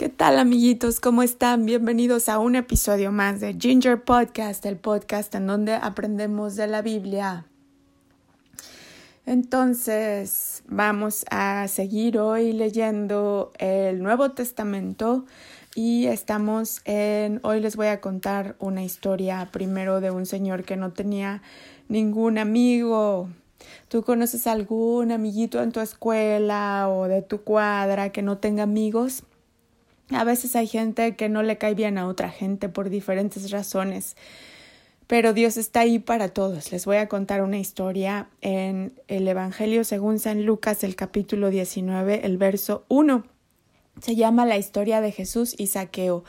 ¿Qué tal amiguitos? ¿Cómo están? Bienvenidos a un episodio más de Ginger Podcast, el podcast en donde aprendemos de la Biblia. Entonces, vamos a seguir hoy leyendo el Nuevo Testamento y estamos en, hoy les voy a contar una historia primero de un señor que no tenía ningún amigo. ¿Tú conoces algún amiguito en tu escuela o de tu cuadra que no tenga amigos? A veces hay gente que no le cae bien a otra gente por diferentes razones, pero Dios está ahí para todos. Les voy a contar una historia en el Evangelio según San Lucas, el capítulo 19, el verso 1. Se llama la historia de Jesús y Saqueo.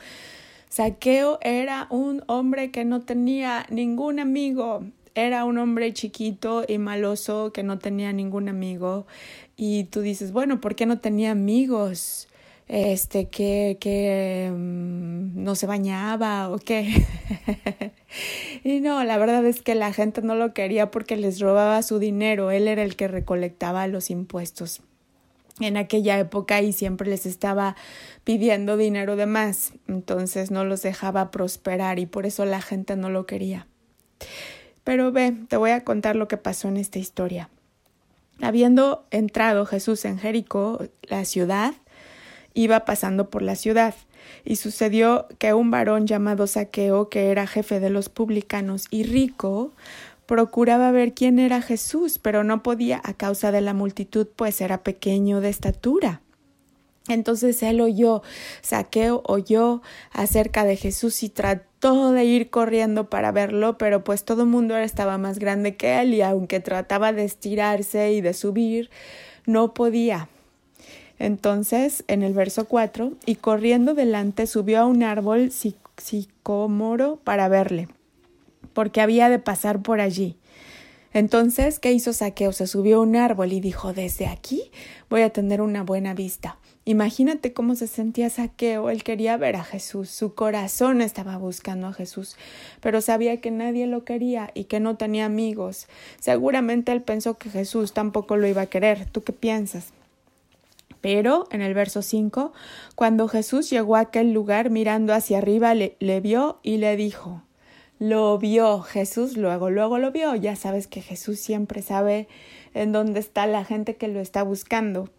Saqueo era un hombre que no tenía ningún amigo. Era un hombre chiquito y maloso que no tenía ningún amigo. Y tú dices, bueno, ¿por qué no tenía amigos? Este, que, que mm, no se bañaba o qué. y no, la verdad es que la gente no lo quería porque les robaba su dinero, él era el que recolectaba los impuestos en aquella época y siempre les estaba pidiendo dinero de más, entonces no los dejaba prosperar y por eso la gente no lo quería. Pero ve, te voy a contar lo que pasó en esta historia. Habiendo entrado Jesús en Jericó, la ciudad, iba pasando por la ciudad, y sucedió que un varón llamado Saqueo, que era jefe de los publicanos y rico, procuraba ver quién era Jesús, pero no podía a causa de la multitud, pues era pequeño de estatura. Entonces él oyó, Saqueo oyó acerca de Jesús y trató de ir corriendo para verlo, pero pues todo el mundo estaba más grande que él y aunque trataba de estirarse y de subir, no podía. Entonces, en el verso 4, y corriendo delante subió a un árbol sicómoro para verle, porque había de pasar por allí. Entonces, ¿qué hizo Saqueo? Se subió a un árbol y dijo, desde aquí voy a tener una buena vista. Imagínate cómo se sentía Saqueo. Él quería ver a Jesús. Su corazón estaba buscando a Jesús, pero sabía que nadie lo quería y que no tenía amigos. Seguramente él pensó que Jesús tampoco lo iba a querer. ¿Tú qué piensas? Pero en el verso 5, cuando Jesús llegó a aquel lugar mirando hacia arriba, le, le, vio y le dijo, lo vio Jesús, luego, luego lo vio. Ya sabes que Jesús siempre sabe en dónde está la gente que lo está buscando.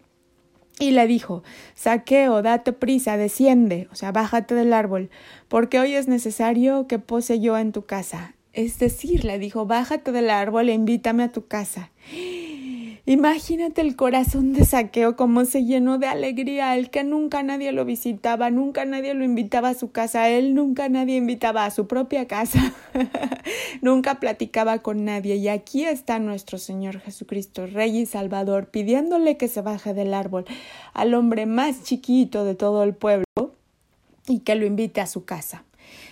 Y le dijo, Saqueo, date prisa, desciende, o sea, bájate del árbol, porque hoy es necesario que pose yo en tu casa. Es decir, le dijo, bájate del árbol e invítame a tu casa. Imagínate el corazón de saqueo como se llenó de alegría, el que nunca nadie lo visitaba, nunca nadie lo invitaba a su casa, él nunca nadie invitaba a su propia casa, nunca platicaba con nadie. Y aquí está nuestro Señor Jesucristo, Rey y Salvador, pidiéndole que se baje del árbol al hombre más chiquito de todo el pueblo y que lo invite a su casa.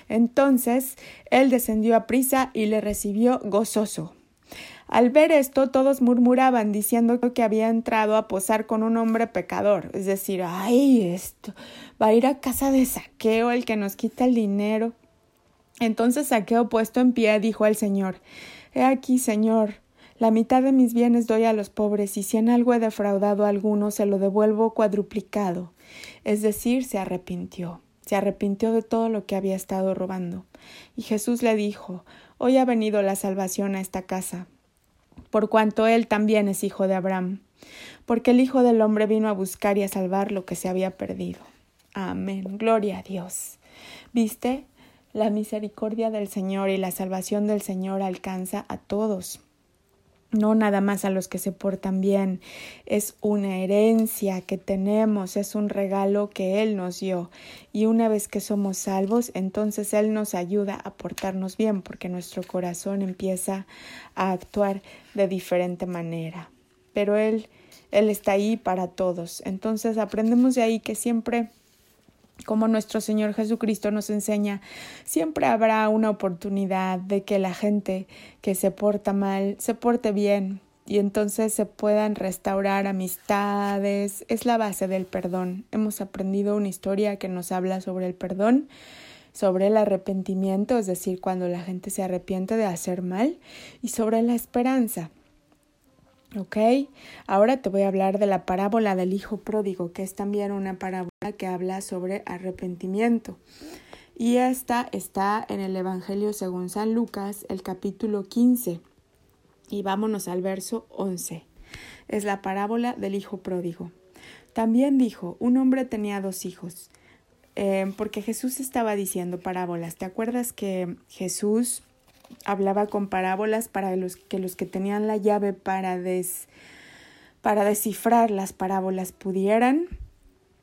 Entonces él descendió a prisa y le recibió gozoso. Al ver esto, todos murmuraban, diciendo que había entrado a posar con un hombre pecador, es decir, ay, esto va a ir a casa de saqueo el que nos quita el dinero. Entonces saqueo puesto en pie dijo al Señor He aquí, Señor, la mitad de mis bienes doy a los pobres, y si en algo he defraudado a alguno, se lo devuelvo cuadruplicado. Es decir, se arrepintió, se arrepintió de todo lo que había estado robando. Y Jesús le dijo Hoy ha venido la salvación a esta casa, por cuanto él también es hijo de Abraham, porque el Hijo del Hombre vino a buscar y a salvar lo que se había perdido. Amén. Gloria a Dios. ¿Viste? La misericordia del Señor y la salvación del Señor alcanza a todos no nada más a los que se portan bien, es una herencia que tenemos, es un regalo que Él nos dio. Y una vez que somos salvos, entonces Él nos ayuda a portarnos bien, porque nuestro corazón empieza a actuar de diferente manera. Pero Él, Él está ahí para todos. Entonces aprendemos de ahí que siempre como nuestro Señor Jesucristo nos enseña, siempre habrá una oportunidad de que la gente que se porta mal se porte bien y entonces se puedan restaurar amistades. Es la base del perdón. Hemos aprendido una historia que nos habla sobre el perdón, sobre el arrepentimiento, es decir, cuando la gente se arrepiente de hacer mal, y sobre la esperanza. Ok, ahora te voy a hablar de la parábola del Hijo Pródigo, que es también una parábola que habla sobre arrepentimiento. Y esta está en el Evangelio según San Lucas, el capítulo 15. Y vámonos al verso 11. Es la parábola del Hijo Pródigo. También dijo, un hombre tenía dos hijos, eh, porque Jesús estaba diciendo parábolas. ¿Te acuerdas que Jesús hablaba con parábolas para los que los que tenían la llave para des, para descifrar las parábolas pudieran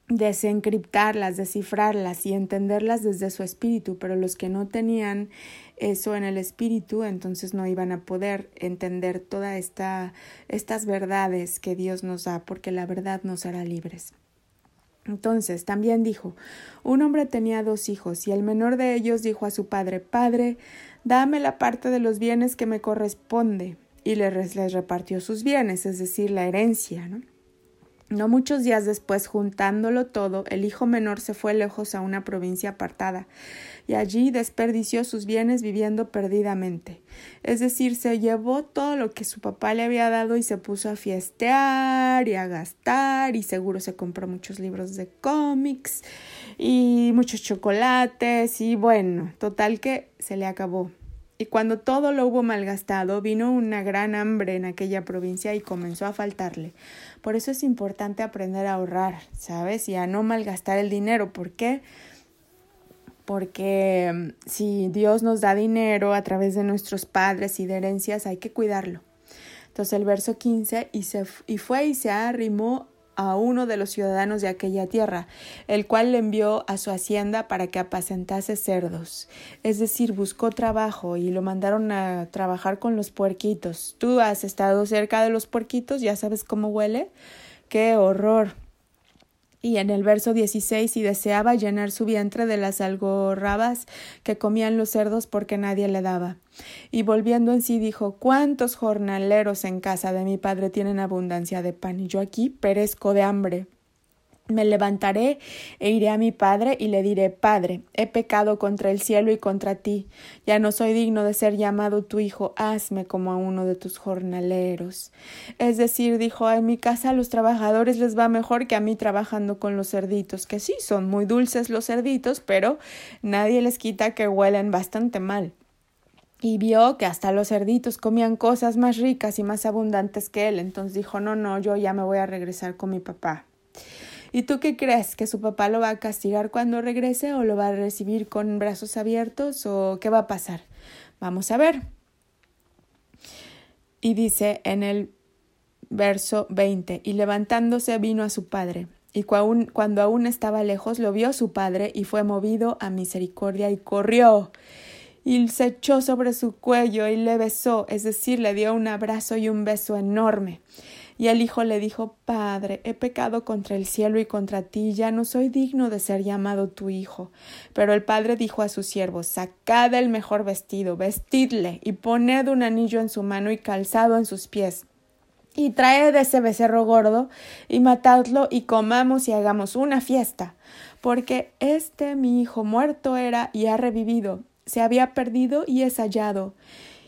desencriptarlas, descifrarlas y entenderlas desde su espíritu, pero los que no tenían eso en el espíritu, entonces no iban a poder entender todas esta, estas verdades que Dios nos da, porque la verdad nos hará libres. Entonces también dijo, un hombre tenía dos hijos, y el menor de ellos dijo a su padre, Padre, dame la parte de los bienes que me corresponde. Y les, les repartió sus bienes, es decir, la herencia, ¿no? No muchos días después, juntándolo todo, el hijo menor se fue lejos a una provincia apartada, y allí desperdició sus bienes viviendo perdidamente. Es decir, se llevó todo lo que su papá le había dado y se puso a fiestear y a gastar, y seguro se compró muchos libros de cómics y muchos chocolates, y bueno, total que se le acabó y cuando todo lo hubo malgastado, vino una gran hambre en aquella provincia y comenzó a faltarle. Por eso es importante aprender a ahorrar, ¿sabes? Y a no malgastar el dinero. ¿Por qué? Porque mm, si Dios nos da dinero a través de nuestros padres y de herencias, hay que cuidarlo. Entonces el verso 15, y, se, y fue y se arrimó a uno de los ciudadanos de aquella tierra, el cual le envió a su hacienda para que apacentase cerdos. Es decir, buscó trabajo y lo mandaron a trabajar con los puerquitos. Tú has estado cerca de los puerquitos, ya sabes cómo huele. ¡Qué horror! Y en el verso 16, y deseaba llenar su vientre de las algorrabas que comían los cerdos porque nadie le daba. Y volviendo en sí dijo, ¿cuántos jornaleros en casa de mi padre tienen abundancia de pan y yo aquí perezco de hambre? Me levantaré e iré a mi padre y le diré Padre, he pecado contra el cielo y contra ti. Ya no soy digno de ser llamado tu hijo, hazme como a uno de tus jornaleros. Es decir, dijo, en mi casa a los trabajadores les va mejor que a mí trabajando con los cerditos, que sí, son muy dulces los cerditos, pero nadie les quita que huelen bastante mal y vio que hasta los cerditos comían cosas más ricas y más abundantes que él. Entonces dijo, no, no, yo ya me voy a regresar con mi papá. ¿Y tú qué crees? ¿Que su papá lo va a castigar cuando regrese o lo va a recibir con brazos abiertos o qué va a pasar? Vamos a ver. Y dice en el verso 20, y levantándose vino a su padre. Y cuando aún estaba lejos lo vio su padre y fue movido a misericordia y corrió y se echó sobre su cuello y le besó, es decir, le dio un abrazo y un beso enorme. Y el hijo le dijo Padre, he pecado contra el cielo y contra ti, ya no soy digno de ser llamado tu hijo. Pero el padre dijo a sus siervos Sacad el mejor vestido, vestidle, y poned un anillo en su mano y calzado en sus pies. Y traed ese becerro gordo, y matadlo, y comamos y hagamos una fiesta. Porque este mi hijo muerto era y ha revivido, se había perdido y es hallado.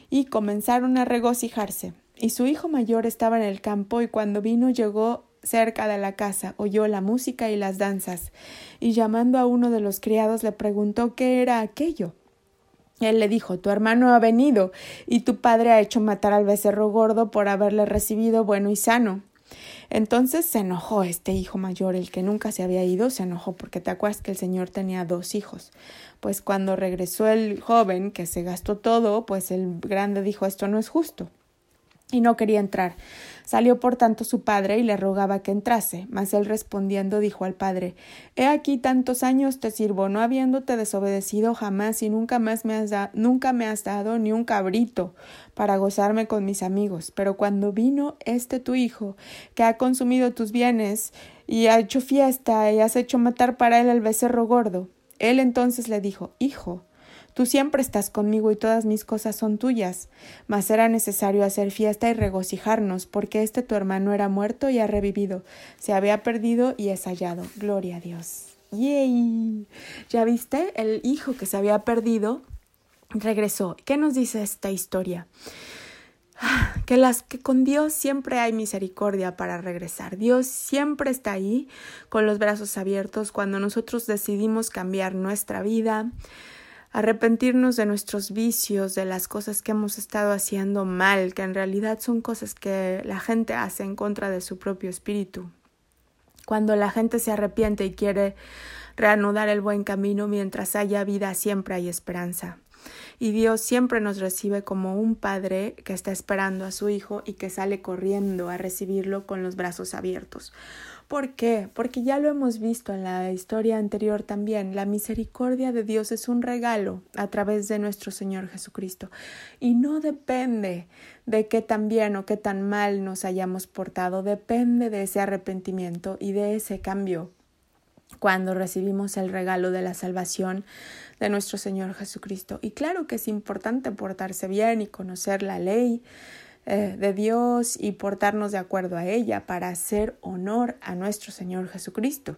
Y comenzaron a regocijarse. Y su hijo mayor estaba en el campo y cuando vino llegó cerca de la casa, oyó la música y las danzas, y llamando a uno de los criados le preguntó qué era aquello. Él le dijo Tu hermano ha venido, y tu padre ha hecho matar al becerro gordo por haberle recibido bueno y sano. Entonces se enojó este hijo mayor, el que nunca se había ido, se enojó porque te acuerdas que el señor tenía dos hijos. Pues cuando regresó el joven, que se gastó todo, pues el grande dijo esto no es justo y no quería entrar. Salió por tanto su padre y le rogaba que entrase, mas él respondiendo dijo al padre He aquí tantos años te sirvo, no habiéndote desobedecido jamás y nunca más me has nunca me has dado ni un cabrito para gozarme con mis amigos. Pero cuando vino este tu hijo, que ha consumido tus bienes y ha hecho fiesta y has hecho matar para él el becerro gordo, él entonces le dijo Hijo, Tú siempre estás conmigo y todas mis cosas son tuyas. Mas era necesario hacer fiesta y regocijarnos, porque este tu hermano era muerto y ha revivido, se había perdido y es hallado. Gloria a Dios. ¡Yay! ¿Ya viste? El hijo que se había perdido regresó. ¿Qué nos dice esta historia? que las que con Dios siempre hay misericordia para regresar. Dios siempre está ahí con los brazos abiertos cuando nosotros decidimos cambiar nuestra vida, arrepentirnos de nuestros vicios, de las cosas que hemos estado haciendo mal, que en realidad son cosas que la gente hace en contra de su propio espíritu. Cuando la gente se arrepiente y quiere reanudar el buen camino mientras haya vida, siempre hay esperanza. Y Dios siempre nos recibe como un padre que está esperando a su hijo y que sale corriendo a recibirlo con los brazos abiertos. ¿Por qué? Porque ya lo hemos visto en la historia anterior también. La misericordia de Dios es un regalo a través de nuestro Señor Jesucristo. Y no depende de qué tan bien o qué tan mal nos hayamos portado, depende de ese arrepentimiento y de ese cambio cuando recibimos el regalo de la salvación de nuestro Señor Jesucristo. Y claro que es importante portarse bien y conocer la ley, eh, de Dios y portarnos de acuerdo a ella para hacer honor a nuestro Señor Jesucristo.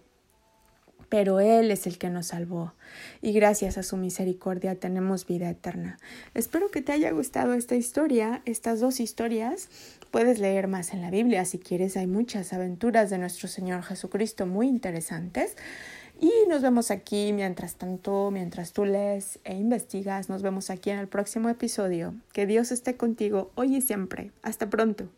Pero Él es el que nos salvó y gracias a su misericordia tenemos vida eterna. Espero que te haya gustado esta historia, estas dos historias. Puedes leer más en la Biblia si quieres, hay muchas aventuras de nuestro Señor Jesucristo muy interesantes. Y nos vemos aquí mientras tanto, mientras tú lees e investigas, nos vemos aquí en el próximo episodio. Que Dios esté contigo hoy y siempre. Hasta pronto.